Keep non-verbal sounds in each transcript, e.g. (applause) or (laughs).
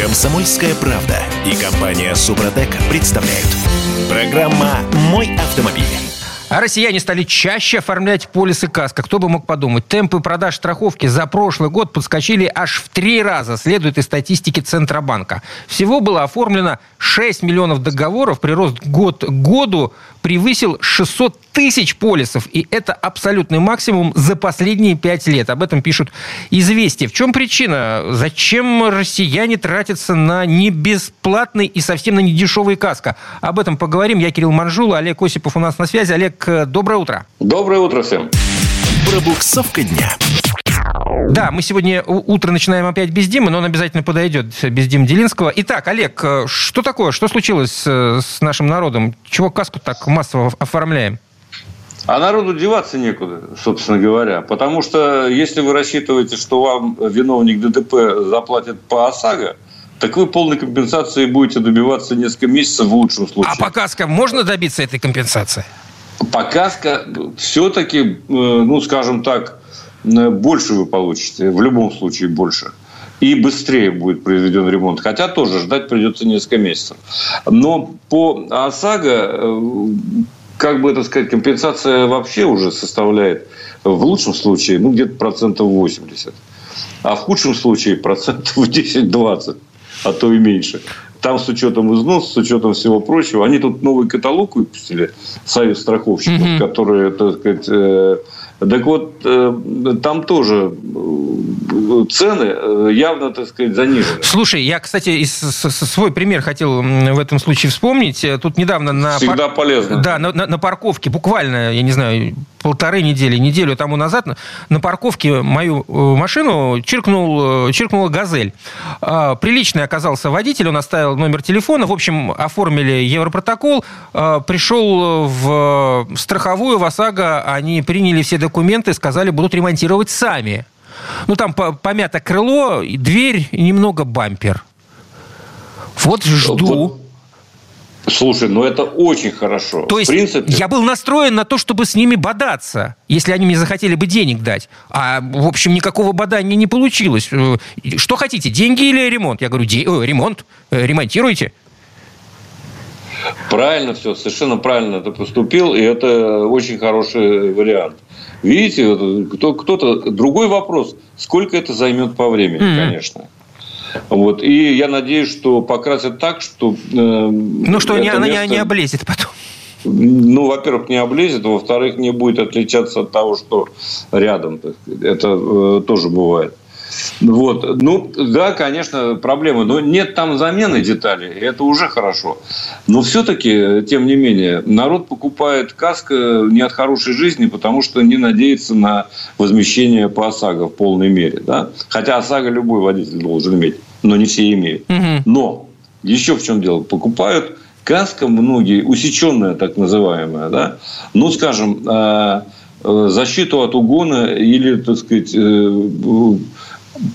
Комсомольская правда и компания Супротек представляют. Программа «Мой автомобиль». А россияне стали чаще оформлять полисы КАСКО. Кто бы мог подумать. Темпы продаж страховки за прошлый год подскочили аж в три раза, следует из статистики Центробанка. Всего было оформлено 6 миллионов договоров. Прирост год к году превысил 600 тысяч полисов. И это абсолютный максимум за последние пять лет. Об этом пишут «Известия». В чем причина? Зачем россияне тратятся на не бесплатный и совсем на недешевый КАСКО? Об этом поговорим. Я Кирилл Манжула, Олег Осипов у нас на связи. Олег, доброе утро. Доброе утро всем. Пробуксовка дня. Да, мы сегодня утро начинаем опять без Димы, но он обязательно подойдет, без Димы Делинского. Итак, Олег, что такое? Что случилось с нашим народом? Чего каску так массово оформляем? А народу деваться некуда, собственно говоря. Потому что если вы рассчитываете, что вам виновник ДТП заплатит по ОСАГО, так вы полной компенсации будете добиваться несколько месяцев в лучшем случае. А по КАСКО можно добиться этой компенсации? По КАСКО все-таки, ну, скажем так, больше вы получите, в любом случае больше. И быстрее будет произведен ремонт. Хотя тоже ждать придется несколько месяцев. Но по ОСАГО, как бы это сказать, компенсация вообще уже составляет в лучшем случае ну, где-то процентов 80. А в худшем случае (laughs) процентов 10-20, а то и меньше. Там с учетом износ, с учетом всего прочего. Они тут новый каталог выпустили, Союз страховщиков, mm-hmm. которые, так сказать, так вот, э, там тоже э, цены э, явно, так сказать, занижены. Слушай, я, кстати, свой пример хотел в этом случае вспомнить. Тут недавно на... Всегда пар... полезно. Да, на, на, на парковке, буквально, я не знаю, полторы недели, неделю тому назад на парковке мою машину чиркнул, чиркнула «Газель». А, приличный оказался водитель, он оставил номер телефона. В общем, оформили европротокол. А, пришел в страховую, в ОСАГО, они приняли все документы документы, сказали, будут ремонтировать сами. Ну, там помято крыло, дверь и немного бампер. Вот жду. Слушай, ну это очень хорошо. То есть принципе... я был настроен на то, чтобы с ними бодаться, если они мне захотели бы денег дать. А, в общем, никакого бодания не получилось. Э, что хотите, деньги или ремонт? Я говорю, Де... О, ремонт, э, ремонтируйте. Правильно все, совершенно правильно ты поступил, и это очень хороший вариант. Видите, кто, кто-то... Другой вопрос, сколько это займет по времени, mm-hmm. конечно. Вот. И я надеюсь, что покрасят так, что... Э, ну, что не, место... она не облезет потом. Ну, во-первых, не облезет, во-вторых, не будет отличаться от того, что рядом. Это э, тоже бывает. Вот. Ну, да, конечно, проблемы. Но нет там замены деталей, и это уже хорошо. Но все-таки, тем не менее, народ покупает каско не от хорошей жизни, потому что не надеется на возмещение по ОСАГО в полной мере. Да? Хотя ОСАГО любой водитель должен иметь, но не все имеют. Угу. Но еще в чем дело? Покупают каска многие, усеченная так называемая, да? ну, скажем, э, э, защиту от угона или, так сказать, э,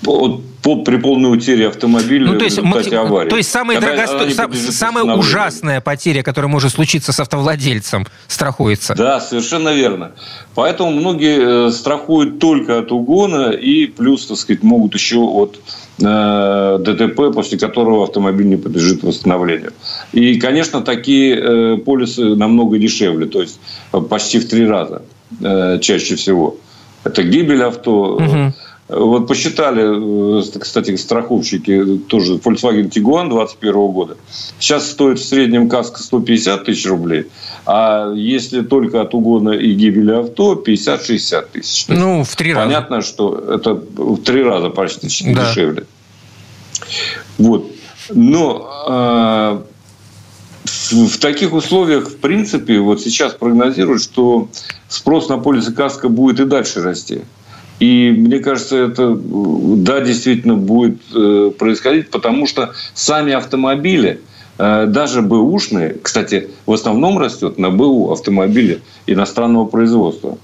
по, по, при полной утере автомобиля ну, то есть, в результате аварии. То есть самая, дорогосто... сам, самая ужасная потеря, которая может случиться с автовладельцем, страхуется. Да, совершенно верно. Поэтому многие э, страхуют только от угона и плюс, так сказать, могут еще от э, ДТП, после которого автомобиль не подлежит восстановлению. И, конечно, такие э, полисы намного дешевле, то есть почти в три раза э, чаще всего. Это гибель авто, угу вот посчитали, э, кстати, страховщики тоже Volkswagen Tiguan 2021 года. Сейчас стоит в среднем каска 150 тысяч рублей, а если только от угона и гибели авто 50-60 тысяч. Ну, в три раза. Понятно, что это в три раза почти да. дешевле. Вот. Но э, в таких условиях, в принципе, вот сейчас прогнозируют, что спрос на полисы каска будет и дальше расти. И мне кажется, это, да, действительно будет э, происходить, потому что сами автомобили, э, даже бэушные, кстати, в основном растет на БУ автомобили иностранного производства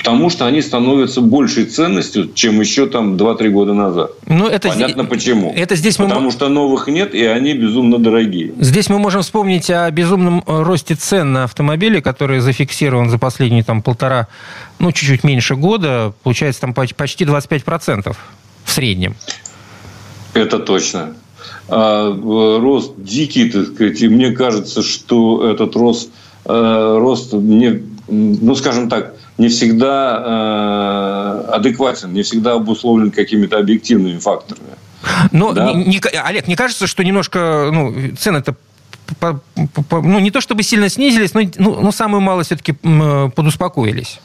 потому что они становятся большей ценностью, чем еще там 2-3 года назад. Ну, это Понятно здесь, почему. Это здесь мы... Потому что новых нет, и они безумно дорогие. Здесь мы можем вспомнить о безумном росте цен на автомобили, который зафиксирован за последние там, полтора, ну, чуть-чуть меньше года. Получается, там почти 25% в среднем. Это точно. э, рост дикий, так сказать, и мне кажется, что этот рост, э, рост не, ну, скажем так, не всегда э, адекватен, не всегда обусловлен какими-то объективными факторами. Но, да? не, не, Олег, не кажется, что немножко ну, цены-то ну, не то чтобы сильно снизились, но ну, ну самую мало все-таки подуспокоились?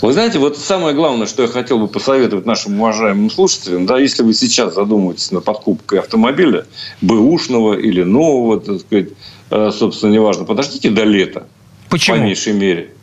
Вы знаете, вот самое главное, что я хотел бы посоветовать нашим уважаемым слушателям, да, если вы сейчас задумываетесь над покупкой автомобиля, бэушного или нового, так сказать, э, собственно, неважно, подождите до лета. Почему? По меньшей мере.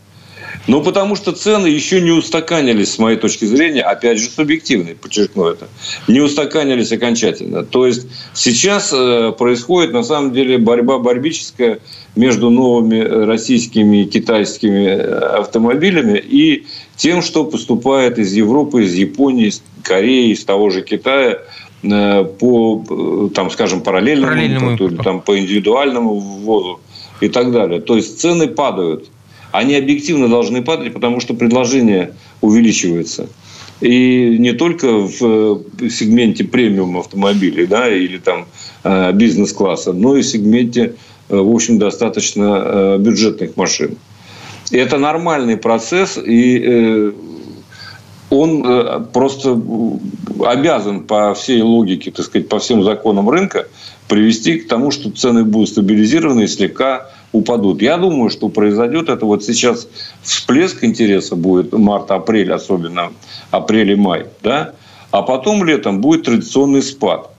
Ну, потому что цены еще не устаканились, с моей точки зрения, опять же, субъективной, подчеркну это, не устаканились окончательно. То есть, сейчас э, происходит, на самом деле, борьба борбическая между новыми российскими и китайскими э, автомобилями и тем, что поступает из Европы, из Японии, из Кореи, из того же Китая э, по, там, скажем, параллельному, параллельному импорту, или там, по индивидуальному ввозу и так далее. То есть, цены падают – они объективно должны падать, потому что предложение увеличивается. И не только в сегменте премиум автомобилей да, или там э, бизнес-класса, но и в сегменте, э, в общем, достаточно э, бюджетных машин. И это нормальный процесс, и он просто обязан по всей логике, так сказать, по всем законам рынка привести к тому, что цены будут стабилизированы и слегка упадут. Я думаю, что произойдет это вот сейчас всплеск интереса будет март-апрель, особенно апрель и май, да, а потом летом будет традиционный спад.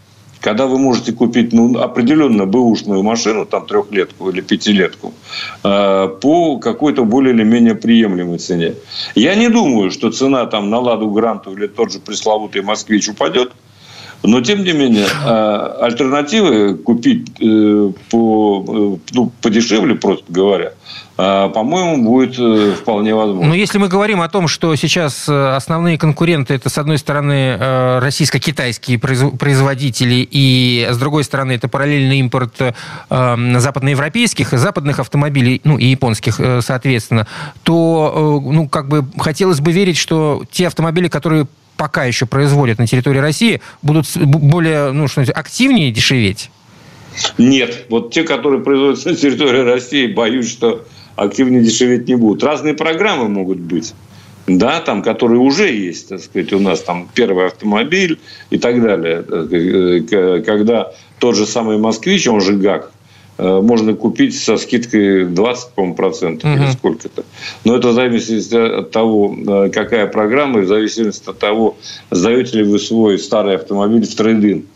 Когда вы можете купить ну, определенно бэушную машину, там трехлетку или пятилетку, э, по какой-то более или менее приемлемой цене. Я не думаю, что цена там на Ладу Гранту или тот же пресловутый Москвич упадет. Но, тем не менее, а, альтернативы купить э, по, э, ну, подешевле, просто говоря, а, по-моему, будет э, вполне возможно. Но если мы говорим о том, что сейчас основные конкуренты это, с одной стороны, российско-китайские производители, и с другой стороны, это параллельный импорт западноевропейских, западных автомобилей, ну и японских, соответственно, то, ну, как бы хотелось бы верить, что те автомобили, которые пока еще производят на территории России, будут более ну, что активнее дешеветь? Нет. Вот те, которые производятся на территории России, боюсь, что активнее дешеветь не будут. Разные программы могут быть. Да, там, которые уже есть, так сказать, у нас там первый автомобиль и так далее. Э, когда тот же самый «Москвич», он же ГАК, Э, можно купить со скидкой 20, по процентов угу. или сколько-то. Но это зависит от того, э, какая программа, и в зависимости от того, сдаете ли вы свой старый автомобиль в трейдинг.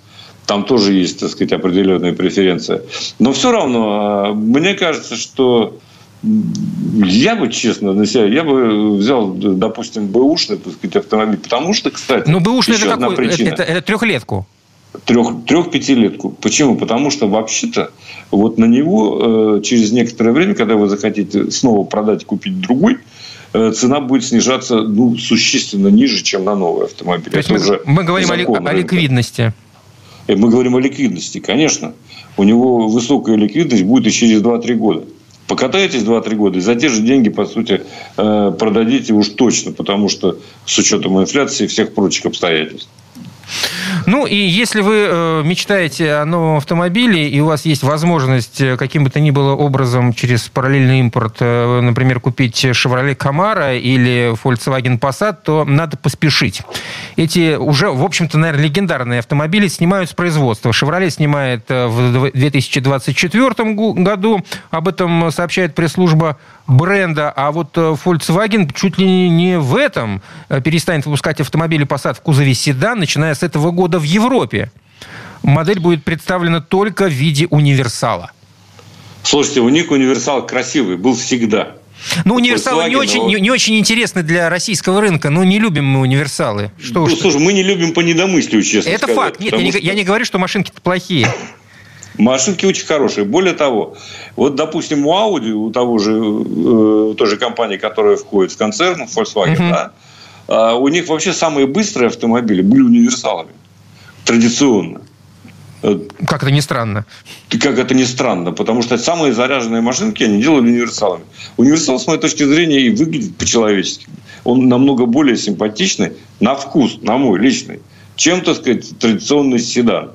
Там тоже есть, так сказать, определенная преференция. Но все равно, э, мне кажется, что я бы, честно, на себя, я бы взял, допустим, бэушный, так сказать, автомобиль. Потому что, кстати, Ну, бэушный это какой? Причина. Это, это трехлетку трех, трех-пятилетку. Почему? Потому что вообще-то вот на него э, через некоторое время, когда вы захотите снова продать, купить другой, э, цена будет снижаться ну, существенно ниже, чем на новый автомобиль. То есть мы, уже мы говорим о, о ликвидности. Э, мы говорим о ликвидности, конечно. У него высокая ликвидность будет и через 2-3 года. Покатаетесь 2-3 года и за те же деньги, по сути, э, продадите уж точно, потому что с учетом инфляции и всех прочих обстоятельств. Ну, и если вы э, мечтаете о новом автомобиле, и у вас есть возможность э, каким бы то ни было образом через параллельный импорт, э, например, купить Chevrolet Camaro или Volkswagen Passat, то надо поспешить. Эти уже, в общем-то, наверное, легендарные автомобили снимают с производства. Chevrolet снимает в 2024 году. Об этом сообщает пресс-служба бренда, а вот Volkswagen чуть ли не в этом перестанет выпускать автомобили Passat в кузове седан, начиная с этого года в Европе. Модель будет представлена только в виде универсала. Слушайте, у них универсал красивый, был всегда. Ну, универсалы не очень, не, не очень интересны для российского рынка. Ну, не любим мы универсалы. Что ну, слушай, мы не любим по недомыслию, честно Это сказать, факт. Нет, я не, что... я не говорю, что машинки-то плохие. Машинки очень хорошие. Более того, вот, допустим, у Audi, у того же, э, той же компании, которая входит в концерн, Volkswagen, uh-huh. да, э, у них вообще самые быстрые автомобили были универсалами традиционно. Э, как это не странно? Как это не странно, потому что самые заряженные машинки они делали универсалами. Универсал, с моей точки зрения, и выглядит по-человечески. Он намного более симпатичный на вкус, на мой личный, чем, так сказать, традиционный седан.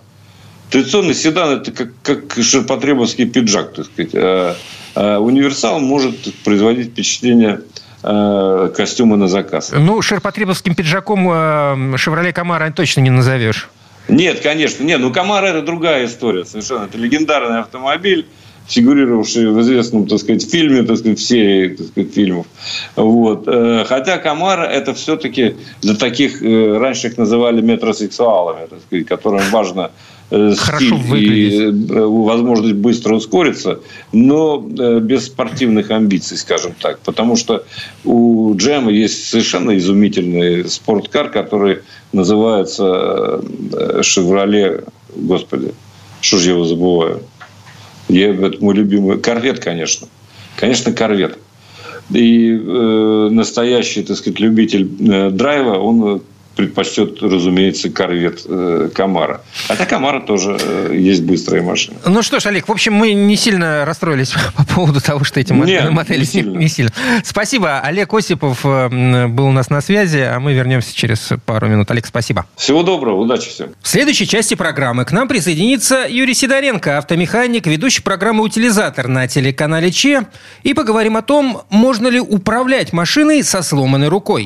Традиционный седан – это как, как ширпотребовский пиджак, так сказать. А, а универсал может производить впечатление э, костюма на заказ. Ну, ширпотребовским пиджаком э, «Шевроле Камара» точно не назовешь. Нет, конечно. Нет, ну «Камара» – это другая история совершенно. Это легендарный автомобиль, фигурировавший в известном, так сказать, фильме, так сказать, в серии, так сказать, фильмов. Вот. Э, хотя Камара это все-таки для таких, э, раньше их называли метросексуалами, так сказать, которым важно э, Хорошо и возможность быстро ускориться, но без спортивных амбиций, скажем так. Потому что у Джема есть совершенно изумительный спорткар, который называется «Шевроле», господи, что же я его забываю, я, это мой любимый. Корвет, конечно. Конечно, корвет. И э, настоящий, так сказать, любитель э, драйва, он предпочтет, разумеется, корвет э, Камара. Хотя Камара тоже э, есть быстрая машина. Ну что ж, Олег, в общем, мы не сильно расстроились (laughs) по поводу того, что эти Нет, модели не сильно. не сильно. Спасибо. Олег Осипов э, был у нас на связи, а мы вернемся через пару минут. Олег, спасибо. Всего доброго, удачи всем. В следующей части программы к нам присоединится Юрий Сидоренко, автомеханик, ведущий программы «Утилизатор» на телеканале ЧЕ. И поговорим о том, можно ли управлять машиной со сломанной рукой.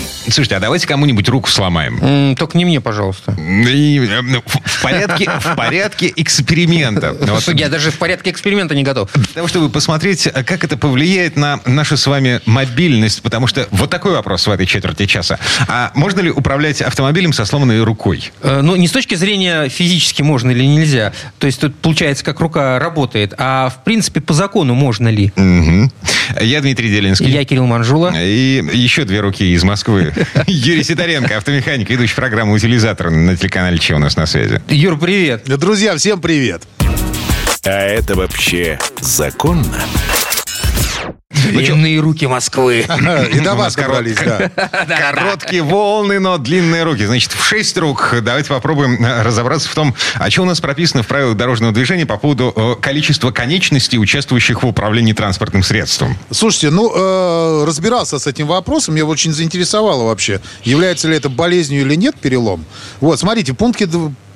Слушайте, а давайте кому-нибудь руку сломаем. Только не мне, пожалуйста. И, э, ну, в, порядке, в порядке эксперимента. (laughs) Вот. Я даже в порядке эксперимента не готов. Для того, чтобы посмотреть, как это повлияет на нашу с вами мобильность. Потому что вот такой вопрос в этой четверти часа. А можно ли управлять автомобилем со сломанной рукой? Э, ну, не с точки зрения физически можно или нельзя. То есть тут получается, как рука работает. А в принципе, по закону можно ли? Угу. Я Дмитрий Делинский. Я Кирилл Манжула. И еще две руки из Москвы. (laughs) Юрий Сидоренко, автомеханик, ведущий программу «Утилизатор» на телеканале «Че» у нас на связи. Юр, привет. Друзья, всем привет. А это вообще законно? Длинные руки Москвы. (laughs) И до (laughs) вас добрались, (laughs) да. Короткие волны, но длинные руки. Значит, в шесть рук давайте попробуем э, разобраться в том, о чем у нас прописано в правилах дорожного движения по поводу э, количества конечностей, участвующих в управлении транспортным средством. Слушайте, ну, э, разбирался с этим вопросом, меня очень заинтересовало вообще, является ли это болезнью или нет перелом. Вот, смотрите, в пункте,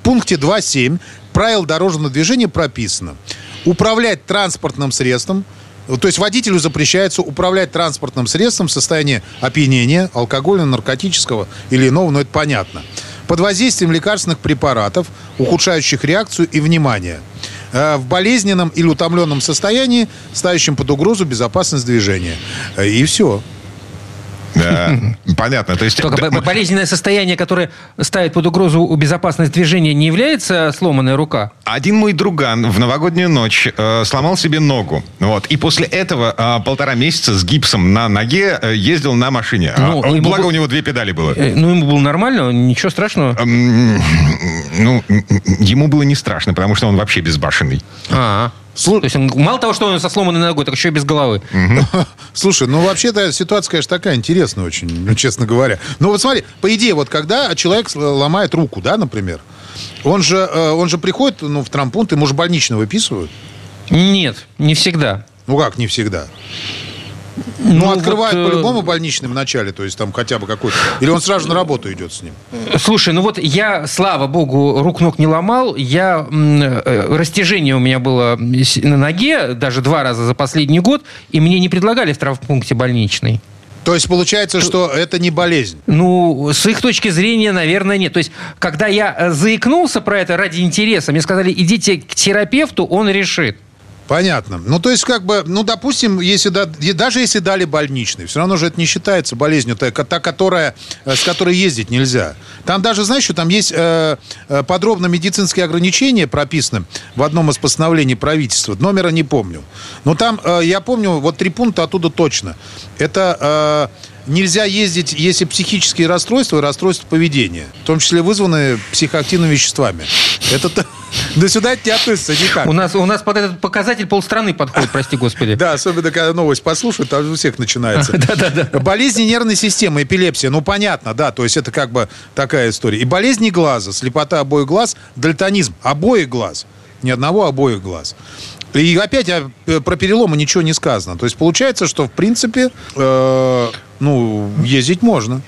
пункте 2.7 правил дорожного движения прописано. Управлять транспортным средством – то есть водителю запрещается управлять транспортным средством в состоянии опьянения, алкогольного, наркотического или иного, но это понятно. Под воздействием лекарственных препаратов, ухудшающих реакцию и внимание. Э, в болезненном или утомленном состоянии, ставящем под угрозу безопасность движения. Э, и все. Да, понятно. То есть... Только болезненное состояние, которое ставит под угрозу безопасность движения, не является сломанная рука? Один мой друган в новогоднюю ночь э, сломал себе ногу. Вот. И после этого э, полтора месяца с гипсом на ноге э, ездил на машине. Ну, а, благо был... у него две педали было. Ну, ему было нормально, ничего страшного? ну, ему было не страшно, потому что он вообще безбашенный. А, -а. Слу... То есть он, мало того, что он со сломанной ногой, так еще и без головы. (laughs) Слушай, ну вообще-то ситуация, конечно, такая интересная очень, ну, честно говоря. Ну вот смотри, по идее, вот когда человек ломает руку, да, например, он же, э, он же приходит ну, в трампунт, ему же больничный выписывают? Нет, не всегда. Ну как не всегда? Ну, ну открывают вот, э, по-любому больничным в начале, то есть там хотя бы какой-то. Или он сразу на работу идет с ним? Слушай, ну вот я, слава богу, рук-ног не ломал. Я, э, растяжение у меня было на ноге даже два раза за последний год, и мне не предлагали в травмпункте больничный. То есть получается, что это не болезнь? Ну, с их точки зрения, наверное, нет. То есть, когда я э, заикнулся про это ради интереса, мне сказали, идите к терапевту, он решит. Понятно. Ну, то есть, как бы, ну, допустим, если да, даже если дали больничный, все равно же это не считается болезнью, та, та которая, э, с которой ездить нельзя. Там даже, знаешь, что там есть э, э, подробно медицинские ограничения прописаны в одном из постановлений правительства. Номера не помню. Но там, э, я помню, вот три пункта оттуда точно. Это... Э, нельзя ездить, если психические расстройства и расстройства поведения, в том числе вызванные психоактивными веществами. Это до сюда не относится никак. У нас, у нас под этот показатель полстраны подходит, прости господи. Да, особенно когда новость послушают, там у всех начинается. (laughs) Да-да-да. Болезни нервной системы, эпилепсия, ну понятно, да, то есть это как бы такая история. И болезни глаза, слепота обоих глаз, дальтонизм обоих глаз. Ни одного, обоих глаз. И опять про переломы ничего не сказано. То есть получается, что в принципе, э, ну, Ездить можно.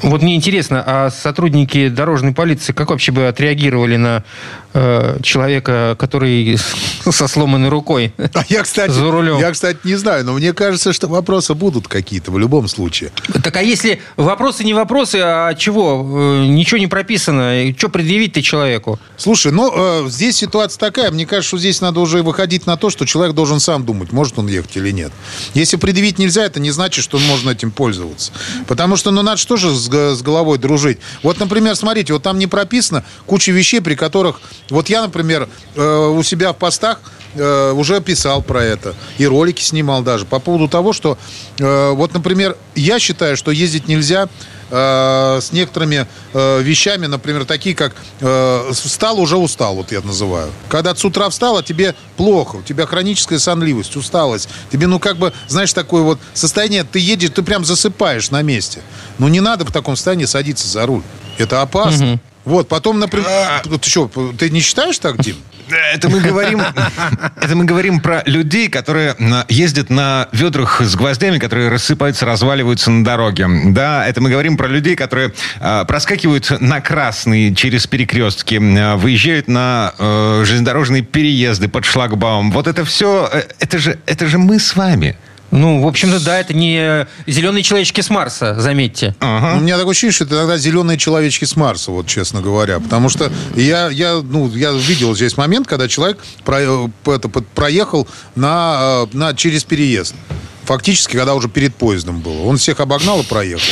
Вот мне интересно, а сотрудники дорожной полиции как вообще бы отреагировали на э, человека, который (laughs) со сломанной рукой А я, кстати, за рулем? я, кстати, не знаю, но мне кажется, что вопросы будут какие-то в любом случае. Так а если вопросы не вопросы, а чего? Э, Ничего не прописано. Что предъявить-то человеку? Слушай, ну, э, здесь ситуация такая. Мне кажется, что здесь надо уже выходить на то, что человек должен сам думать, может он ехать или нет. Если предъявить нельзя, это не значит, что можно этим пользоваться. Потому что, ну, надо же тоже с головой дружить. Вот, например, смотрите, вот там не прописано куча вещей, при которых... Вот я, например, э, у себя в постах э, уже писал про это. И ролики снимал даже. По поводу того, что... э, вот, например, я считаю, что ездить нельзя э, с некоторыми э, вещами, например, такие как э, встал, уже устал, вот я называю. Когда ты с утра встал, а тебе плохо, у тебя хроническая сонливость, усталость. Тебе, ну, как бы, знаешь, такое вот состояние, ты едешь, ты прям засыпаешь на месте. Ну, не надо в таком состоянии садиться за руль. Это опасно. Вот, потом, например... Ты что, ты не считаешь так, Дим? Это мы говорим, это мы говорим про людей, которые ездят на ведрах с гвоздями, которые рассыпаются, разваливаются на дороге. Да, это мы говорим про людей, которые а, проскакивают на красный через перекрестки, а, выезжают на э, железнодорожные переезды под шлагбаум. Вот это все, э, это же, это же мы с вами. Ну, в общем-то, да, это не зеленые человечки с Марса, заметьте. У меня такое ощущение, что это иногда зеленые человечки с Марса, вот честно говоря. Потому что я, я, ну, я видел здесь момент, когда человек про- э, это, под- проехал на, э, на, через переезд. Фактически, когда уже перед поездом было. Он всех обогнал и проехал.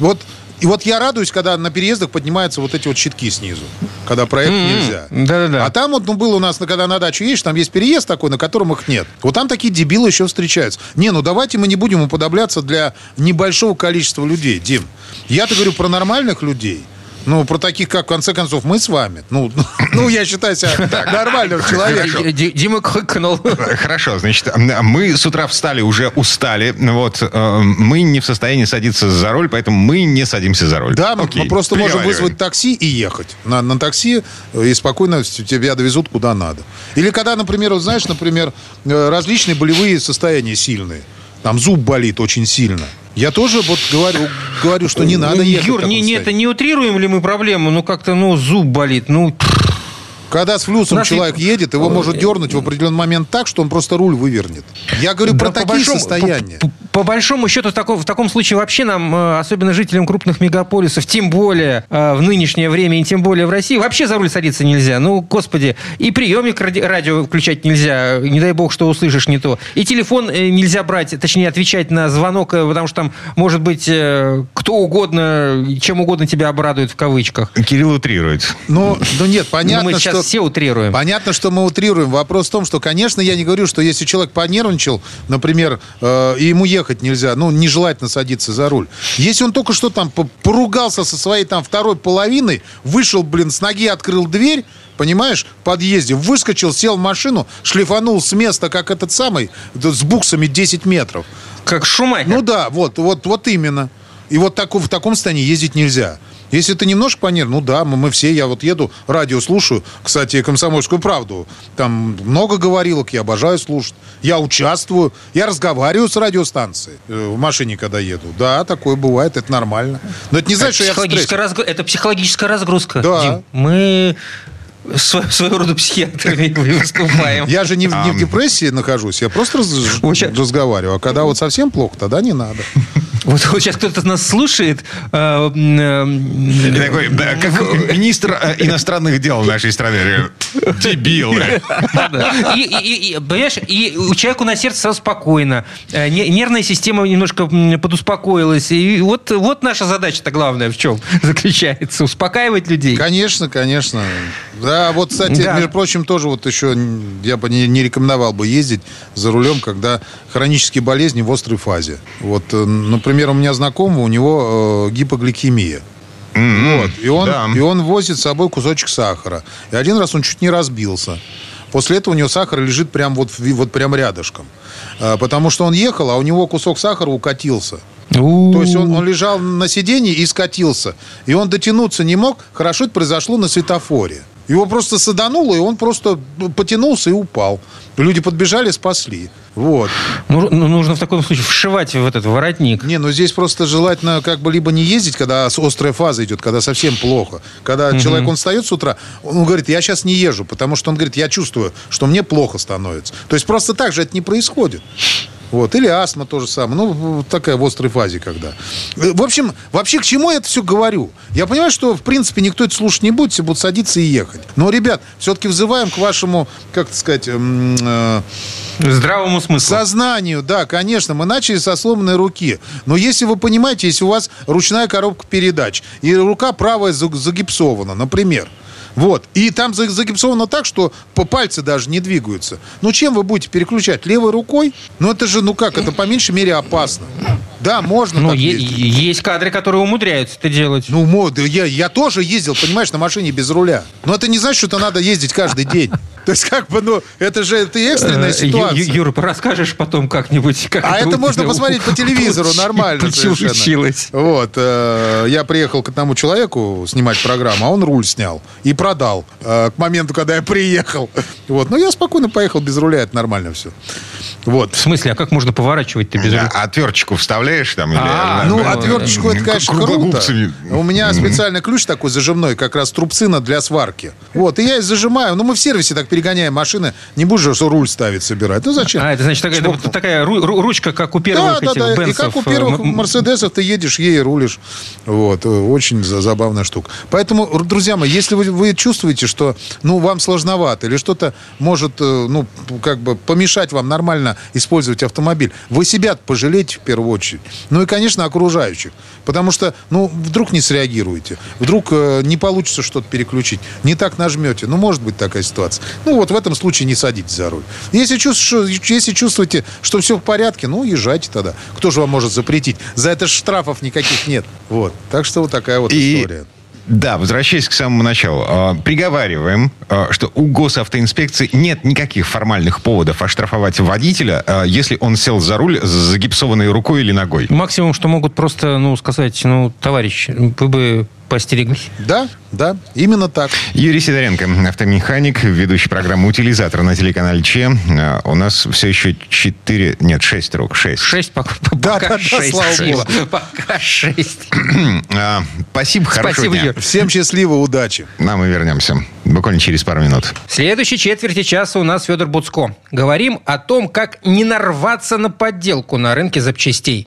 Вот, и вот я радуюсь, когда на переездах поднимаются вот эти вот щитки снизу. Когда проехать нельзя. Да-да-да. А там вот, ну, было у нас, когда на дачу едешь, там есть переезд такой, на котором их нет. Вот там такие дебилы еще встречаются. Не, ну давайте мы не будем уподобляться для небольшого количества людей, Дим. Я-то говорю про нормальных людей. Ну, про таких, как, в конце концов, мы с вами. Ну, (laughs) ну я считаю себя нормальным человеком. Дима хыкнул. (laughs) Хорошо, значит, мы с утра встали, уже устали. Вот, э, мы не в состоянии садиться за руль, поэтому мы не садимся за руль. Да, мы, Окей, мы просто можем вызвать такси и ехать. На, на такси э, и спокойно тебя довезут куда надо. Или когда, например, вот знаешь, например, э, различные болевые состояния сильные. Там зуб болит очень сильно. Я тоже вот говорю, говорю что не надо ехать. Юр, не, не, это не утрируем ли мы проблему? Ну, как-то, ну, зуб болит. Ну, Когда с флюсом Наши- человек едет, его может дернуть в определенный момент так, что он просто руль вывернет. Я говорю про Да, по такие большому- состояния. По, по- по большому счету, в таком, в таком случае вообще нам, э, особенно жителям крупных мегаполисов, тем более э, в нынешнее время и тем более в России, вообще за руль садиться нельзя. Ну, господи, и приемник ради- радио включать нельзя, не дай бог, что услышишь не то. И телефон э, нельзя брать, точнее, отвечать на звонок, потому что там может быть кто угодно, чем угодно тебя обрадует в кавычках. Кирилл утрирует. Ну, ну нет, Ну, понятно, мы сейчас что... все утрируем. Понятно, что мы утрируем. Вопрос в том, что, конечно, я не говорю, что если человек понервничал, например, э, и ему ехать нельзя, ну, нежелательно садиться за руль. Если он только что там по- поругался со своей там второй половиной, вышел, блин, с ноги открыл дверь, понимаешь, в подъезде, выскочил, сел в машину, шлифанул с места, как этот самый, с буксами 10 метров. Как Шумахер. Ну да, вот, вот, вот именно. И вот так, в таком состоянии ездить нельзя. Если ты немножко понерв, ну да, мы, мы все, я вот еду, радио слушаю, кстати, «Комсомольскую правду». Там много говорилок, я обожаю слушать. Я участвую, я разговариваю с радиостанцией э, в машине, когда еду. Да, такое бывает, это нормально. Но это не значит, что я в разгру- Это психологическая разгрузка. Да. Дим. Мы сво- своего рода психиатрами выступаем. Я же не, в- не в депрессии нахожусь, я просто раз- ща- разговариваю. А когда вот совсем плохо, тогда не надо. Вот, вот сейчас кто-то нас слушает. э, м, И такой, да, как министр э, иностранных дел нашей страны. Дебилы. И, и- и- понимаешь, и у человека на сердце сразу спокойно. Э, не- Нервная система немножко подуспокоилась. И вот, вот наша задача-то главная в чем заключается. Успокаивать людей. Конечно, конечно. Да, вот, кстати, Да. между прочим, тоже вот еще я бы не, не рекомендовал бы ездить за рулем, когда хронические болезни в острой фазе. Вот, э, например, у меня знакомый, у него э, гипогликемия. Вот, и он, Да. и он возит с собой кусочек сахара. И один раз он чуть не разбился. После этого у него сахар лежит прям вот, вот прям рядышком. А, Потому что он ехал, а у него кусок сахара укатился. То есть он, он лежал на сиденье и скатился. И он дотянуться не мог. Хорошо это произошло на светофоре. Его просто садануло, и он просто потянулся и упал. Люди подбежали, спасли. Вот. Ну, ну, нужно в таком случае вшивать в этот воротник. Не, ну здесь просто желательно как бы либо не ездить, когда острая фаза идет, когда совсем плохо. Когда угу. человек, он встает с утра, он говорит, я сейчас не езжу, потому что он говорит, я чувствую, что мне плохо становится. То есть просто так же это не происходит. Вот. Или астма то же самое. Ну, такая в острой фазе когда. В общем, вообще к чему я это все говорю? Я понимаю, что, в принципе, никто это слушать не будет, все будут садиться и ехать. Но, ребят, все-таки взываем к вашему, как сказать... Э, Здравому смыслу. Сознанию, да, конечно. Мы начали со сломанной руки. Но если вы понимаете, если у вас ручная коробка передач, и рука правая загипсована, например, вот. И там загипсовано так, что по пальцы даже не двигаются. Ну, чем вы будете переключать? Левой рукой? Ну, это же, ну как, это по меньшей мере опасно. Да, можно ну, е- есть кадры, которые умудряются это делать. Ну, я, я тоже ездил, понимаешь, на машине без руля. Но это не значит, что это надо ездить каждый день. (laughs) То есть, как бы, ну, это же это экстренная э, ситуация. Юра, расскажешь потом как-нибудь. Как а это можно посмотреть по телевизору нормально (laughs) Получилось. Вот. Э, я приехал к одному человеку снимать программу, а он руль снял и продал э, к моменту, когда я приехал. Вот. Но я спокойно поехал без руля, это нормально все. Вот. В смысле, а как можно поворачивать-то без руля? Отверточку вставляешь там? Или, а, ну, отверточку это, конечно, круто. У меня специальный ключ такой зажимной, как раз трубцина для сварки. Вот, и я зажимаю. Ну, мы в сервисе так перегоняем машины. Не будешь же руль ставить, собирать. Ну, зачем? А, это значит такая, это, такая ручка, как у первых да, этих да, да. И как у первых Мерседесов ты едешь, ей рулишь. Вот, очень забавная штука. Поэтому, друзья мои, если вы, вы чувствуете, что, ну, вам сложновато или что-то может, э, ну, как бы помешать вам нормально использовать автомобиль, вы себя пожалейте в первую очередь. Ну и, конечно, окружающих. Потому что, ну, вдруг не среагируете, вдруг э, не получится что-то переключить, не так нажмете. Ну, может быть такая ситуация. Ну, вот в этом случае не садитесь за руль. Если, чувствуете, если чувствуете, что все в порядке, ну, езжайте тогда. Кто же вам может запретить? За это штрафов никаких нет. Вот. Так что вот такая вот и... история. Да, возвращаясь к самому началу. А, приговариваем, а, что у госавтоинспекции нет никаких формальных поводов оштрафовать водителя, а, если он сел за руль с загипсованной рукой или ногой. Максимум, что могут просто, ну, сказать, ну, товарищ, вы бы постереглись. Да, да, именно так. Юрий Сидоренко, автомеханик, ведущий программы «Утилизатор» на телеканале Че. А, у нас все еще 4, нет, 6 рук, 6. 6, пока, да, пока да, 6. Да, слава богу. Пока 6. А, спасибо, хорошего Спасибо, дня. Юр. Всем счастливо, удачи. Нам мы вернемся буквально через пару минут. В следующей четверти часа у нас Федор Буцко. Говорим о том, как не нарваться на подделку на рынке запчастей.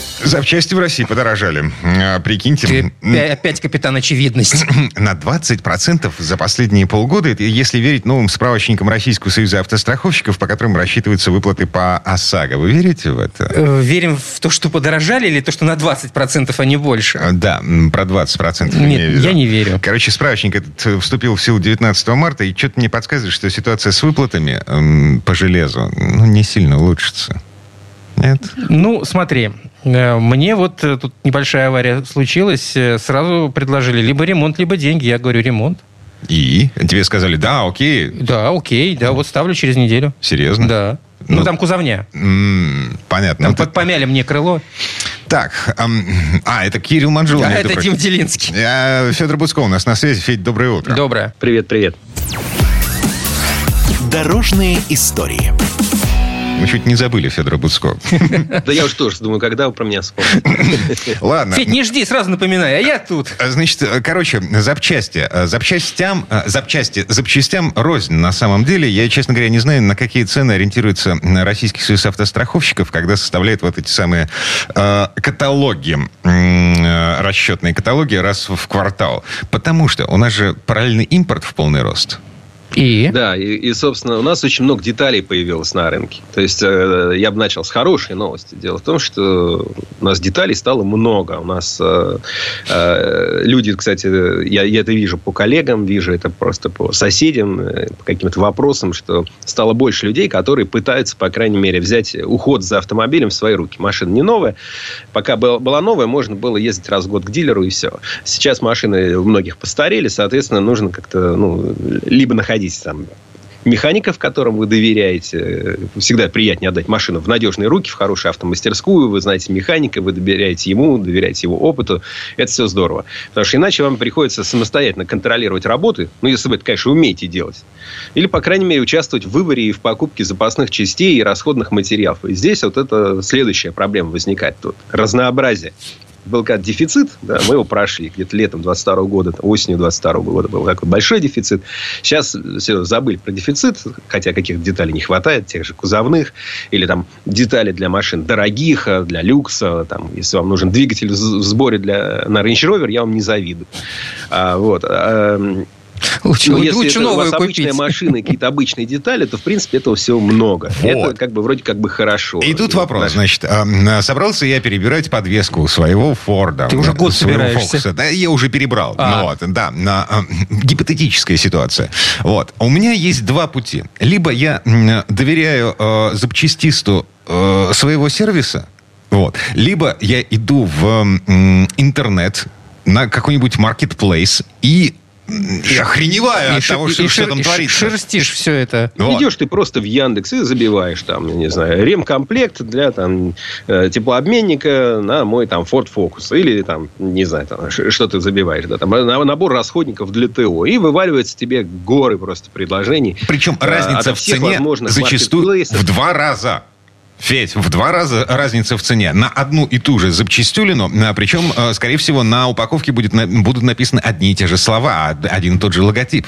Запчасти в России подорожали. А, прикиньте. Опять капитан очевидность. (clears throat) На 20% за последние полгода, если верить новым справочникам Российского союза автостраховщиков, по которым рассчитываются выплаты по ОСАГО. Вы верите в это? Э, верим в то, что подорожали, или то, что на 20%, а не больше? А, да, про 20%. Нет, я не верю. Короче, справочник этот э, вступил в силу 19 марта, и что-то мне подсказывает, что ситуация с выплатами по железу ну, не сильно улучшится. Нет? Ну, смотри, Э, мне вот э, тут небольшая авария случилась, э, сразу предложили либо ремонт, либо деньги. Я говорю, ремонт. И? Тебе сказали, да, окей. Да, окей, да, вот ставлю через неделю. Серьезно? Да. Ну, ну там кузовня. М- понятно. Там ну, ты... помяли мне крыло. Так, эм, а, это Кирилл Манжул. А, это Дим Делинский. Я, Федор Бусков у нас на связи. Федь, доброе утро. Доброе. Привет, привет. Дорожные истории. Мы чуть не забыли Федора Буцко. (laughs) Да я уж тоже думаю, когда вы про меня вспомните. (laughs) Ладно. Федь, не жди, сразу напоминай, а я тут. Значит, короче, запчасти. Запчастям, запчасти, запчастям рознь на самом деле. Я, честно говоря, не знаю, на какие цены ориентируется Российский союз автостраховщиков, когда составляет вот эти самые э, каталоги, э, расчетные каталоги раз в квартал. Потому что у нас же параллельный импорт в полный рост. И? Да, и, и, собственно, у нас очень много деталей появилось на рынке. То есть, э, я бы начал с хорошей новости. Дело в том, что у нас деталей стало много. У нас э, э, люди, кстати, я, я это вижу по коллегам, вижу это просто по соседям, э, по каким-то вопросам, что стало больше людей, которые пытаются, по крайней мере, взять уход за автомобилем в свои руки. Машина не новая. Пока была, была новая, можно было ездить раз в год к дилеру и все. Сейчас машины у многих постарели, соответственно, нужно как-то, ну, либо находить находить там механика, в котором вы доверяете. Всегда приятнее отдать машину в надежные руки, в хорошую автомастерскую. Вы знаете механика, вы доверяете ему, доверяете его опыту. Это все здорово. Потому что иначе вам приходится самостоятельно контролировать работы. Ну, если вы это, конечно, умеете делать. Или, по крайней мере, участвовать в выборе и в покупке запасных частей и расходных материалов. И здесь вот это следующая проблема возникает. Тут разнообразие был как дефицит, да, мы его прошли где-то летом 22 года, осенью 22 года был такой большой дефицит. Сейчас все забыли про дефицит, хотя каких-то деталей не хватает, тех же кузовных, или там детали для машин дорогих, а для люкса, там, если вам нужен двигатель в сборе для, на Range Rover, я вам не завидую. А, вот. А, Лучше, ну, если лучше это у вас купить. обычная машина какие-то обычные детали, то, в принципе, этого всего много. Вот. Это как бы вроде как бы хорошо. И тут вопрос, Наш... значит, э, собрался я перебирать подвеску своего Форда. Ты уже год собираешься. Фокуса. Да, я уже перебрал. А. Вот, да, на, э, гипотетическая ситуация. Вот. У меня есть два пути. Либо я доверяю э, запчастисту э, своего сервиса, вот, либо я иду в э, интернет, на какой-нибудь marketplace и и охреневаю и от того, что, и что там творится. Шерстишь все это. Вот. Идешь ты просто в Яндекс и забиваешь там, я не знаю, ремкомплект для там э, теплообменника на мой там Ford Focus. Или там, не знаю, там, что ты забиваешь. Да, там, набор расходников для ТО. И вываливается тебе горы просто предложений. Причем э, разница в цене зачастую в два раза. Федь, в два раза разница в цене. На одну и ту же запчастюлину, а, причем, э, скорее всего, на упаковке будет, будут написаны одни и те же слова, а один и тот же логотип.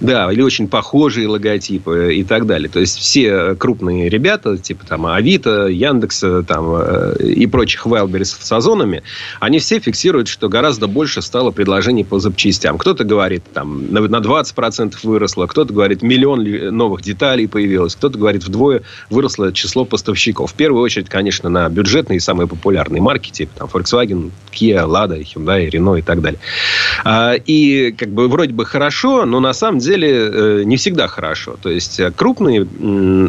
Да, или очень похожие логотипы и так далее. То есть все крупные ребята, типа там Авито, Яндекса там, э, и прочих Wildberries с озонами, они все фиксируют, что гораздо больше стало предложений по запчастям. Кто-то говорит, там, на 20% выросло, кто-то говорит, миллион новых деталей появилось, кто-то говорит, вдвое выросло число поставщиков. В первую очередь, конечно, на бюджетные самые популярные марки, типа там Volkswagen, Kia, Lada, Hyundai, Renault и так далее. А, и как бы вроде бы хорошо, но на самом деле э, не всегда хорошо. То есть э, крупные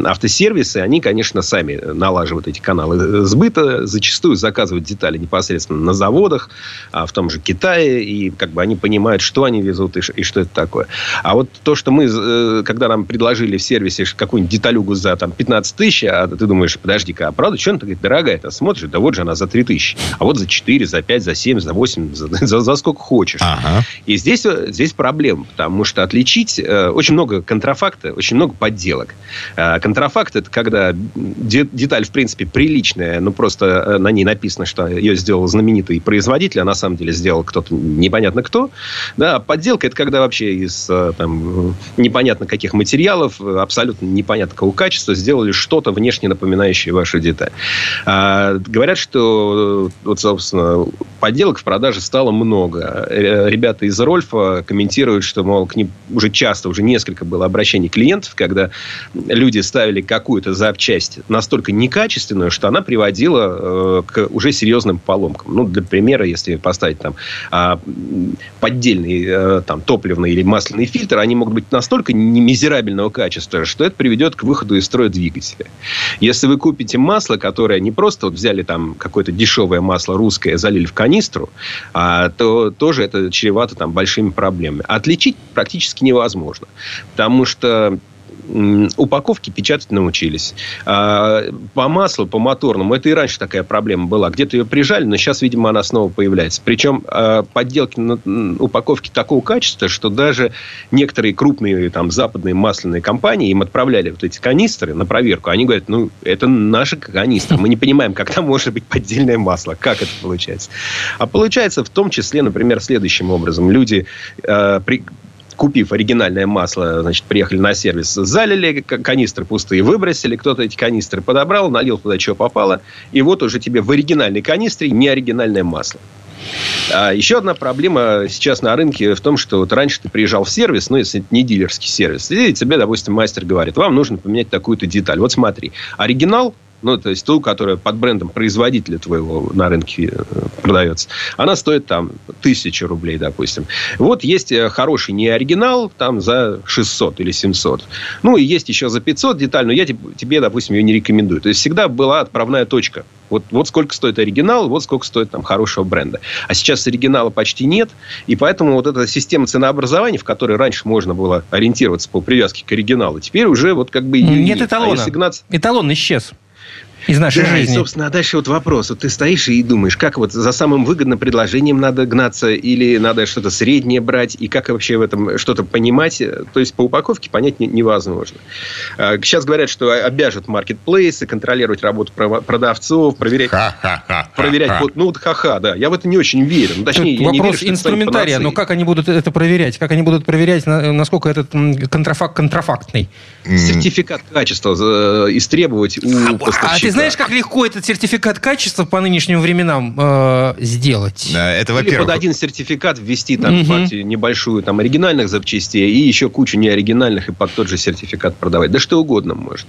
автосервисы, они, конечно, сами налаживают эти каналы сбыта, зачастую заказывают детали непосредственно на заводах, а в том же Китае, и как бы они понимают, что они везут и, что это такое. А вот то, что мы, э, когда нам предложили в сервисе какую-нибудь деталюгу за там, 15 тысяч, а ты думаешь, подожди-ка, а правда, что она такая дорогая? Ты смотришь, да вот же она за 3 тысячи. А вот за 4, за 5, за 7, за 8, за, (laughs) за, за сколько хочешь. И здесь, здесь проблема, потому что отличить э, очень много контрафакта, очень много подделок. Э, контрафакт это когда деталь, в принципе, приличная, но просто э, на ней написано, что ее сделал знаменитый производитель, а на самом деле сделал кто-то непонятно кто. Да, а подделка это когда вообще из там, непонятно каких материалов, абсолютно непонятно какого качества сделали что-то внешне напоминающее вашу деталь. А, говорят, что вот, собственно, подделок в продаже стало много. Ребята из Рольфа комментируют, что, мол, к ним уже часто, уже несколько было обращений клиентов, когда люди ставили какую-то запчасть настолько некачественную, что она приводила э, к уже серьезным поломкам. Ну, для примера, если поставить там э, поддельный э, там, топливный или масляный фильтр, они могут быть настолько мизерабельного качества, что это приведет к выходу из строя двигателя. Если вы купите масло, которое не просто вот взяли там какое-то дешевое масло русское, залили в канистру, а, то тоже это чревато там большими проблемами. Отличить практически невозможно. Потому что упаковки печатать научились. А, по маслу, по моторному, это и раньше такая проблема была. Где-то ее прижали, но сейчас, видимо, она снова появляется. Причем а, подделки упаковки такого качества, что даже некоторые крупные там, западные масляные компании им отправляли вот эти канистры на проверку. Они говорят, ну, это наши канистры. Мы не понимаем, как там может быть поддельное масло. Как это получается? А получается в том числе, например, следующим образом. Люди э, при, купив оригинальное масло, значит, приехали на сервис, залили канистры пустые, выбросили, кто-то эти канистры подобрал, налил туда, что попало, и вот уже тебе в оригинальной канистре не оригинальное масло. А еще одна проблема сейчас на рынке в том, что вот раньше ты приезжал в сервис, ну, если это не дилерский сервис, и тебе, допустим, мастер говорит, вам нужно поменять такую-то деталь. Вот смотри, оригинал ну, то есть ту, которая под брендом производителя твоего на рынке э, продается, она стоит там тысячу рублей, допустим. Вот есть э, хороший не оригинал, там за 600 или 700. Ну, и есть еще за 500 деталь, но я тебе, допустим, ее не рекомендую. То есть всегда была отправная точка Вот, вот сколько стоит оригинал, вот сколько стоит там хорошего бренда. А сейчас оригинала почти нет, и поэтому вот эта система ценообразования, в которой раньше можно было ориентироваться по привязке к оригиналу, теперь уже вот как бы Нет нет. эталона. А если гнаться- Эталон исчез из нашей да, жизни. и, собственно, а дальше вот вопрос. Вот ты стоишь и думаешь, как вот за самым выгодным предложением надо гнаться, или надо что-то среднее брать, и как вообще в этом что-то понимать. То есть, по упаковке понять не- невозможно. А, Сейчас говорят, что обяжут маркетплейсы, контролировать работу продавцов, проверять... Ха-ха-ха. Проверять, вот, ну вот ха-ха, да. Я в это не очень верю. Ну, точнее, Тут я не верю, вопрос это станет инструментария. Но как они будут это проверять? Как они будут проверять, на- насколько этот контрафакт контрафактный? Сертификат качества э, истребовать у поставщика. А ты знаешь, как легко этот сертификат качества по нынешним временам э, сделать? Да, Это Или под во-первых. один сертификат ввести там Мгм. партию небольшую там оригинальных запчастей и еще кучу неоригинальных и под тот же сертификат продавать. Да что угодно можно.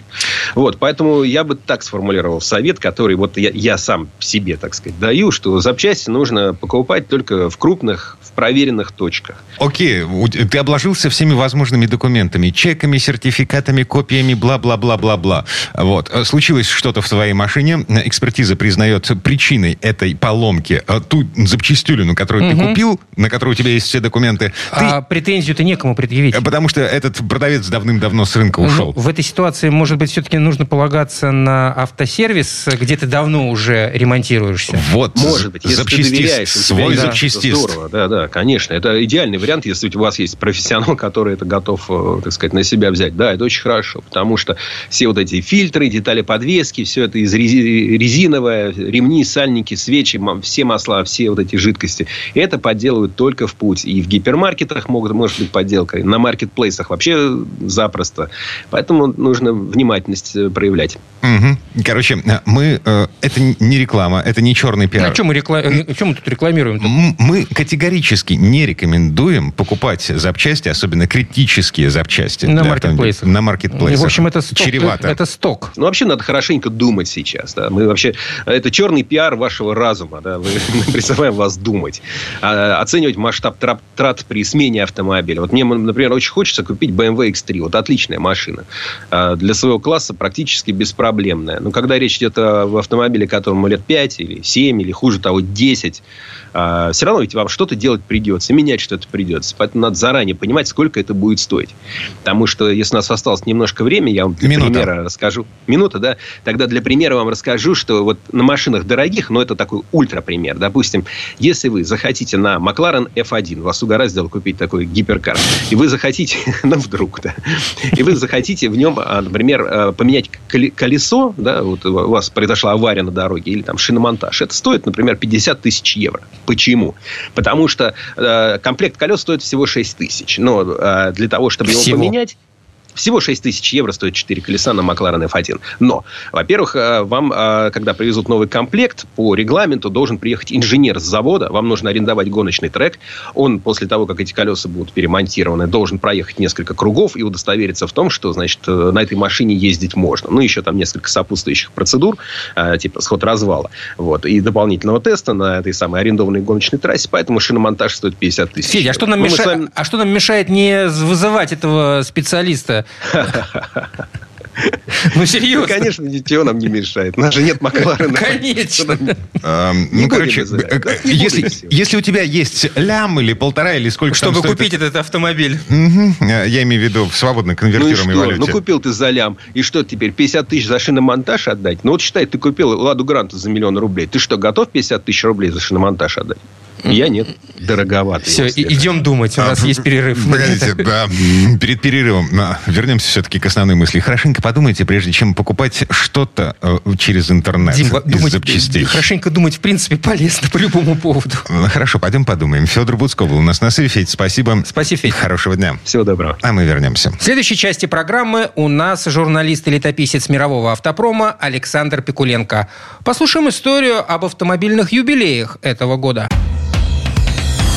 Вот, поэтому я бы так сформулировал совет, который вот я, я сам себе, так сказать, даю, что запчасти нужно покупать только в крупных, в проверенных точках. Окей, ты обложился всеми возможными документами, чеками, сертификатами, копиями, бла-бла-бла-бла-бла. Вот. Э, Случилось что-то в твоей машине, э, экспертиза признает причиной этой поломки э, ту запчастюлину, которую ты Мгм. купил, на которую у тебя есть все документы. Ты- А претензию-то некому предъявить. Потому что этот продавец давным-давно с рынка Ну, ушел. в этой ситуации, может быть, все-таки нужно полагаться на автосервис, где ты давно уже ремонтируешься. Вот, Может быть, если ты запчастист, доверяешь, у тебя свой есть- запчастист. Здорово, да, да, конечно. Это идеальный вариант, если у вас есть профессионал, который это готов, э, так сказать, на себя взять. Да, это очень хорошо, потому что все вот эти фильтры, детали подвески, все это из рези- резиновое, ремни, сальники, свечи, все масла, все вот эти жидкости. Это подделывают только в путь. И в гипермаркетах могут, может быть подделка, на маркетплейсах вообще запросто. Поэтому нужно внимательность э, проявлять. Мгм. Короче, э, мы... э, Это не реклама, это не черный пиар. А что мы, рекла- э, чё мы тут рекламируем? Мы категорически не рекомендуем покупать запчасти, особенно критические запчасти. На маркетплейсах. На маркетплейсах. В общем, это сток. Чревато. Это сток. Ну, вообще надо хорошенько думать сейчас. Да? Мы вообще... Это черный пиар вашего разума. Да? Мы, (laughs) мы призываем вас думать. А, оценивать масштаб трат, трат при смене автомобиля. Вот мне, например, очень хочется купить BMW X3. Вот отличная машина. А, для своего класса практически беспроблемная. Но когда речь идет о автомобиле, которому лет 5 или 7, или хуже того, 10, а, все равно ведь вам что-то делать придется, менять что-то придется. Поэтому надо заранее понимать, сколько это будет стоить. Потому что, если у нас осталось немножко времени, я вам для Минута. примера расскажу. Минута, да? Тогда для примера вам расскажу, что вот на машинах дорогих, но это такой ультра-пример. Допустим, если вы захотите на Макларен F1, вас угораздило купить такой гиперкар, и вы захотите, (laughs) ну, вдруг, да, и вы захотите в нем, а, например, а, поменять коле- колесо, да, вот у вас произошла авария на дороге, или там шиномонтаж, это стоит, например, 50 тысяч евро. Почему? Потому что комплект колес стоит всего 6 тысяч. Но э, для того, чтобы Всего. его поменять, всего 6 тысяч евро стоит 4 колеса на Макларен F1. Но, во-первых, э, вам, э, когда привезут новый комплект, по регламенту должен приехать инженер с завода. Вам нужно арендовать гоночный трек. Он, после того, как эти колеса будут перемонтированы, должен проехать несколько кругов и удостовериться в том, что, значит, э, на этой машине ездить можно. Ну, еще там несколько сопутствующих процедур, типа сход развала. Вот. И дополнительного теста на этой самой арендованной гоночной трассе. Поэтому шиномонтаж стоит 50 тысяч. Федя, а что, нам Ну, мешает, вами- а что нам мешает не вызывать этого специалиста? Ну, Ну, серьезно. конечно, ничего нам не мешает. У нас же нет Макларена. Конечно. Не ну, короче, э, Да, э, если, если у тебя есть лям или полтора, или сколько Чтобы купить этот автомобиль. Я имею в виду в свободно Ну конвертируемой что? валюте. Ну купил ты за лям. И что теперь, 50 тысяч за шиномонтаж отдать? Ну вот считай, ты купил Ладу Гранту за миллион рублей. Ты что, готов 50 тысяч рублей за шиномонтаж отдать? Я нет. Дороговато. Все, идем думать. У А, нас есть перерыв. Погодите, да, перед перерывом а, вернемся все-таки к основной мысли. Хорошенько подумайте, прежде чем покупать что-то э, через интернет Дим, из думать, запчастей. хорошенько думать, в принципе, полезно по любому поводу. Ну, Хорошо, пойдем подумаем. Федор Буцко был у нас на связи. Федь, спасибо. Спасибо, Федь. Хорошего дня. Всего доброго. А мы вернемся. В следующей части программы у нас журналист и летописец мирового автопрома Александр Пикуленко. Послушаем историю об автомобильных юбилеях этого года.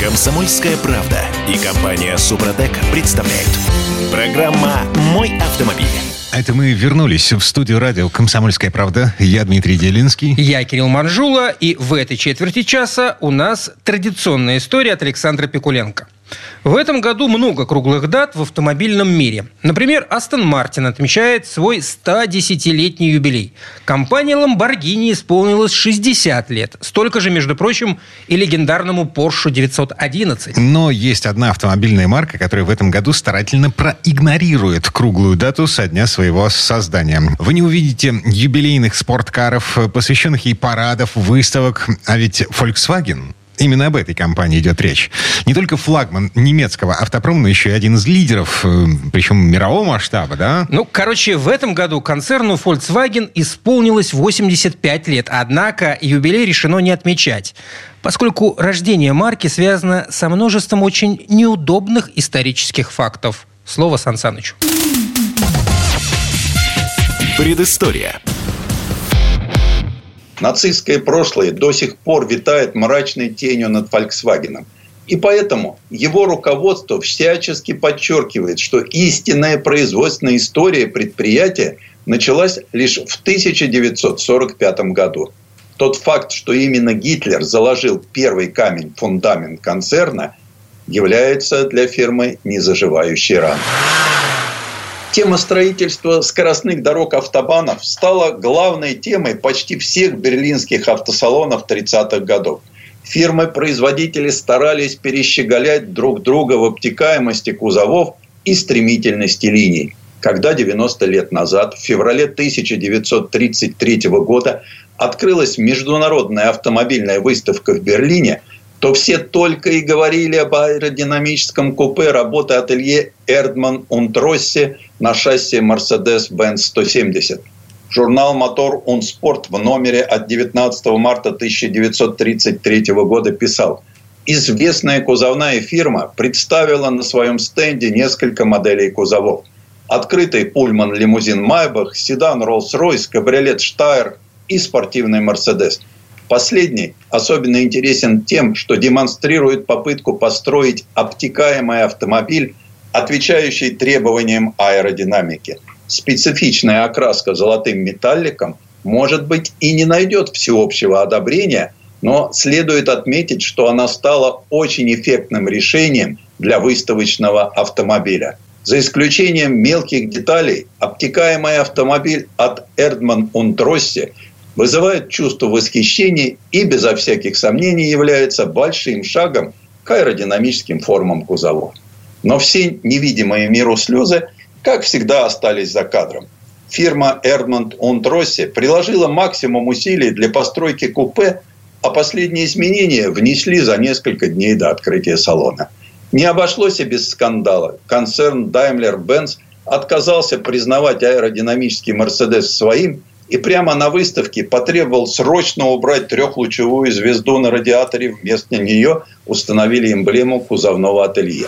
Комсомольская правда и компания Супротек представляют. Программа «Мой автомобиль». Это мы вернулись в студию радио «Комсомольская правда». Я Дмитрий Делинский. Я Кирилл Манжула, и в этой четверти часа у нас традиционная история от Александра Пикуленко. В этом году много круглых дат в автомобильном мире. Например, Астон Мартин отмечает свой 110-летний юбилей. Компания Lamborghini исполнилось 60 лет. Столько же, между прочим, и легендарному Porsche 911. Но есть одна автомобильная марка, которая в этом году старательно проигнорирует круглую дату со дня своего создания. Вы не увидите юбилейных спорткаров, посвященных ей парадов, выставок, а ведь Volkswagen Именно об этой компании идет речь. Не только флагман немецкого автопрома, но еще и один из лидеров, э, причем мирового масштаба, да? Ну, короче, в этом году концерну Volkswagen исполнилось 85 лет, однако юбилей решено не отмечать, поскольку рождение марки связано со множеством очень неудобных исторических фактов. Слово Сан Санычу. Предыстория. Нацистское прошлое до сих пор витает мрачной тенью над Volkswagen. И поэтому его руководство всячески подчеркивает, что истинная производственная история предприятия началась лишь в 1945 году. Тот факт, что именно Гитлер заложил первый камень фундамент концерна, является для фирмы незаживающей раной. Тема строительства скоростных дорог автобанов стала главной темой почти всех берлинских автосалонов 30-х годов. Фирмы-производители старались перещеголять друг друга в обтекаемости кузовов и стремительности линий. Когда 90 лет назад, в феврале 1933 года, открылась международная автомобильная выставка в Берлине – то все только и говорили об аэродинамическом купе работы ателье Эрдман Унтроссе на шасси Mercedes-Benz 170. Журнал «Мотор Унспорт» в номере от 19 марта 1933 года писал Известная кузовная фирма представила на своем стенде несколько моделей кузовов. Открытый пульман лимузин Майбах, седан Роллс-Ройс, кабриолет Штайр и спортивный Мерседес – Последний особенно интересен тем, что демонстрирует попытку построить обтекаемый автомобиль, отвечающий требованиям аэродинамики. Специфичная окраска золотым металликом, может быть, и не найдет всеобщего одобрения, но следует отметить, что она стала очень эффектным решением для выставочного автомобиля. За исключением мелких деталей, обтекаемый автомобиль от Эрдман Унтросси вызывает чувство восхищения и безо всяких сомнений является большим шагом к аэродинамическим формам кузовов. Но все невидимые миру слезы, как всегда, остались за кадром. Фирма Эрмонт Унтросси приложила максимум усилий для постройки купе, а последние изменения внесли за несколько дней до открытия салона. Не обошлось и без скандала. Концерн Daimler-Benz отказался признавать аэродинамический Мерседес своим – и прямо на выставке потребовал срочно убрать трехлучевую звезду на радиаторе. Вместо нее установили эмблему кузовного ателье.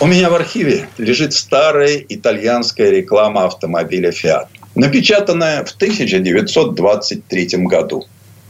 У меня в архиве лежит старая итальянская реклама автомобиля Fiat, напечатанная в 1923 году.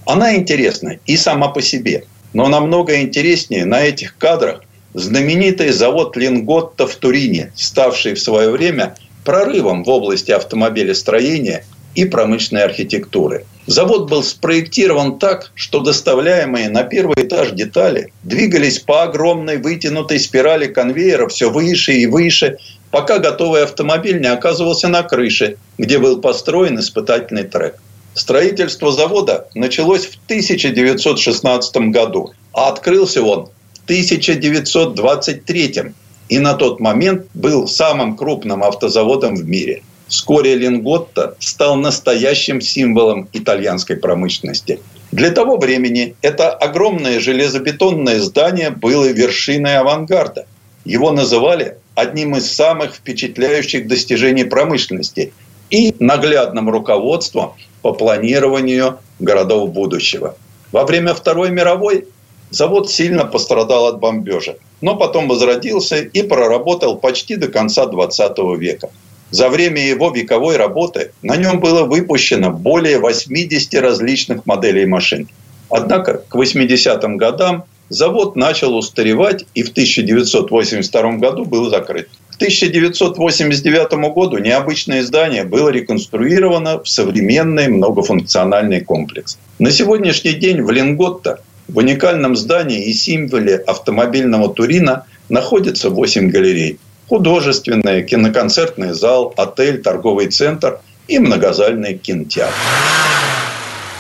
Она интересна и сама по себе, но намного интереснее на этих кадрах знаменитый завод Линготта в Турине, ставший в свое время прорывом в области автомобилестроения и промышленной архитектуры. Завод был спроектирован так, что доставляемые на первый этаж детали двигались по огромной вытянутой спирали конвейера все выше и выше, пока готовый автомобиль не оказывался на крыше, где был построен испытательный трек. Строительство завода началось в 1916 году, а открылся он в 1923 и на тот момент был самым крупным автозаводом в мире. Вскоре Линготто стал настоящим символом итальянской промышленности. Для того времени это огромное железобетонное здание было вершиной авангарда. Его называли одним из самых впечатляющих достижений промышленности и наглядным руководством по планированию городов будущего. Во время Второй мировой завод сильно пострадал от бомбежек но потом возродился и проработал почти до конца 20 века. За время его вековой работы на нем было выпущено более 80 различных моделей машин. Однако к 80-м годам завод начал устаревать и в 1982 году был закрыт. К 1989 году необычное здание было реконструировано в современный многофункциональный комплекс. На сегодняшний день в Линготто В уникальном здании и символе автомобильного Турина находится 8 галерей. Художественная, киноконцертный зал, отель, торговый центр и многозальный кинотеатр.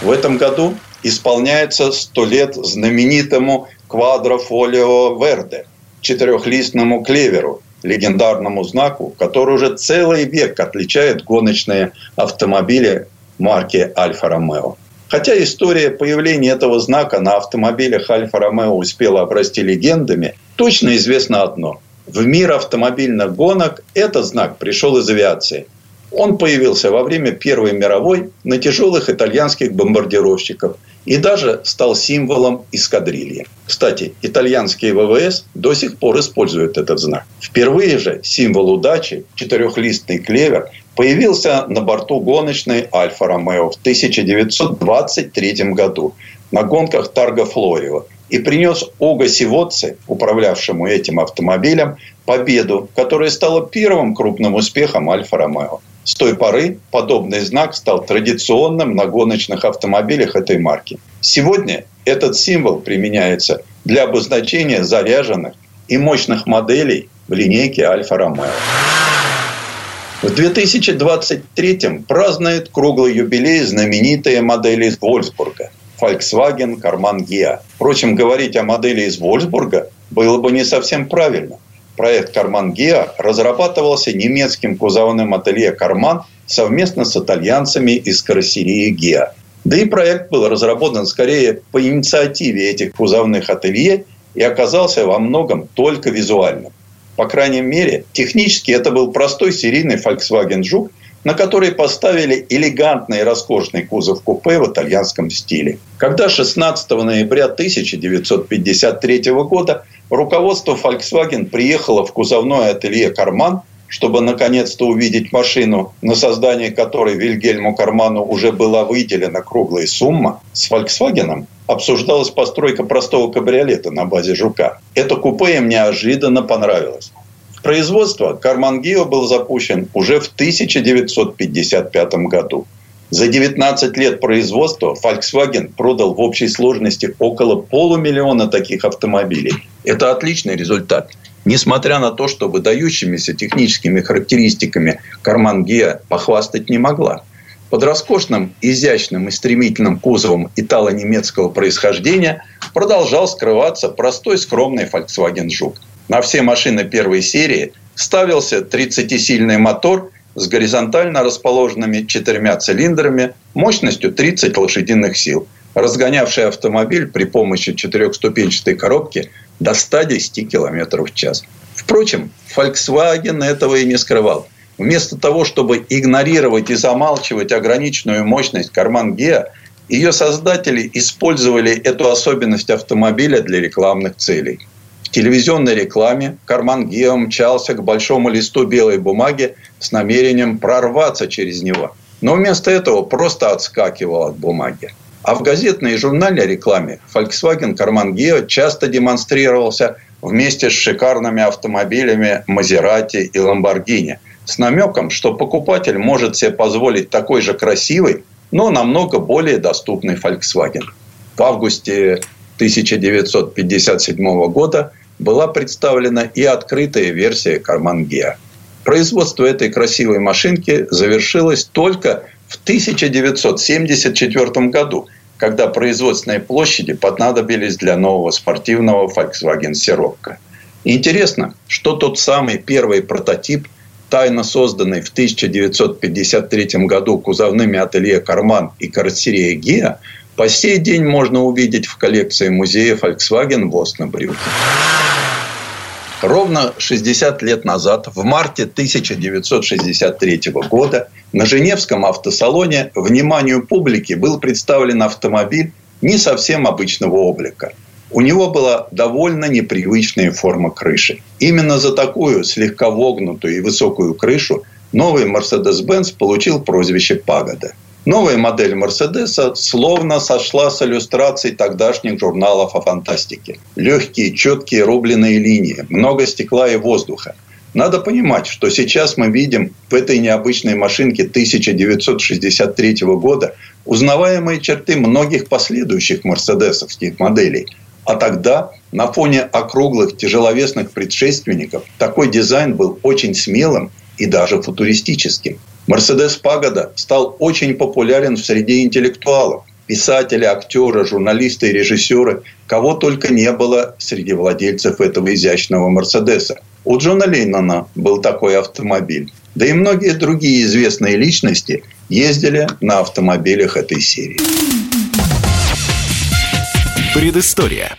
В этом году исполняется 100 лет знаменитому квадрофолио Верде, четырехлистному клеверу, легендарному знаку, который уже целый век отличает гоночные автомобили марки Альфа-Ромео. Хотя история появления этого знака на автомобилях Альфа-Ромео успела обрасти легендами, точно известно одно. В мир автомобильных гонок этот знак пришел из авиации. Он появился во время Первой мировой на тяжелых итальянских бомбардировщиков и даже стал символом эскадрильи. Кстати, итальянские ВВС до сих пор используют этот знак. Впервые же символ удачи, четырехлистный клевер, появился на борту гоночной Альфа Ромео в 1923 году на гонках Тарго Флорио и принес Ого Сивоци, управлявшему этим автомобилем, победу, которая стала первым крупным успехом Альфа Ромео. С той поры подобный знак стал традиционным на гоночных автомобилях этой марки. Сегодня этот символ применяется для обозначения заряженных и мощных моделей в линейке Альфа Ромео. В 2023 празднует круглый юбилей знаменитые модели из Вольсбурга – Volkswagen Карман Gia. Впрочем, говорить о модели из Вольсбурга было бы не совсем правильно – Проект «Карман Геа» разрабатывался немецким кузовным ателье «Карман» совместно с итальянцами из кароссерии «Геа». Да и проект был разработан скорее по инициативе этих кузовных ателье и оказался во многом только визуальным. По крайней мере, технически это был простой серийный Volkswagen Жук, на который поставили элегантный и роскошный кузов купе в итальянском стиле. Когда 16 ноября 1953 года руководство Volkswagen приехало в кузовное ателье «Карман», чтобы наконец-то увидеть машину, на создание которой Вильгельму Карману уже была выделена круглая сумма, с Volkswagen обсуждалась постройка простого кабриолета на базе «Жука». Это купе им неожиданно понравилось. Производство «Карман Гио» был запущен уже в 1955 году. За 19 лет производства Volkswagen продал в общей сложности около полумиллиона таких автомобилей. Это отличный результат. Несмотря на то, что выдающимися техническими характеристиками карман Геа похвастать не могла. Под роскошным, изящным и стремительным кузовом итало-немецкого происхождения продолжал скрываться простой скромный Volkswagen Жук. На все машины первой серии ставился 30-сильный мотор – с горизонтально расположенными четырьмя цилиндрами мощностью 30 лошадиных сил, разгонявший автомобиль при помощи четырехступенчатой коробки до 110 км в час. Впрочем, Volkswagen этого и не скрывал. Вместо того, чтобы игнорировать и замалчивать ограниченную мощность карман Геа, ее создатели использовали эту особенность автомобиля для рекламных целей телевизионной рекламе Карман Гео мчался к большому листу белой бумаги с намерением прорваться через него. Но вместо этого просто отскакивал от бумаги. А в газетной и журнальной рекламе Volkswagen Карман Гео часто демонстрировался вместе с шикарными автомобилями Мазерати и Ламборгини с намеком, что покупатель может себе позволить такой же красивый, но намного более доступный Volkswagen. В августе 1957 года была представлена и открытая версия Карман Геа. Производство этой красивой машинки завершилось только в 1974 году, когда производственные площади понадобились для нового спортивного Volkswagen Sirocco. Интересно, что тот самый первый прототип, тайно созданный в 1953 году кузовными ателье «Карман» и кароссерией «Гиа», по сей день можно увидеть в коллекции музея Volkswagen в Оснабрюке. Ровно 60 лет назад, в марте 1963 года, на Женевском автосалоне вниманию публики был представлен автомобиль не совсем обычного облика. У него была довольно непривычная форма крыши. Именно за такую слегка вогнутую и высокую крышу новый Mercedes-Benz получил прозвище «Пагода». Новая модель Мерседеса словно сошла с иллюстраций тогдашних журналов о фантастике. Легкие, четкие рубленые линии, много стекла и воздуха. Надо понимать, что сейчас мы видим в этой необычной машинке 1963 года узнаваемые черты многих последующих мерседесовских моделей. А тогда на фоне округлых тяжеловесных предшественников такой дизайн был очень смелым и даже футуристическим. Мерседес Пагода стал очень популярен в среде интеллектуалов. Писатели, актеры, журналисты и режиссеры, кого только не было среди владельцев этого изящного Мерседеса. У Джона Леннона был такой автомобиль. Да и многие другие известные личности ездили на автомобилях этой серии. Предыстория.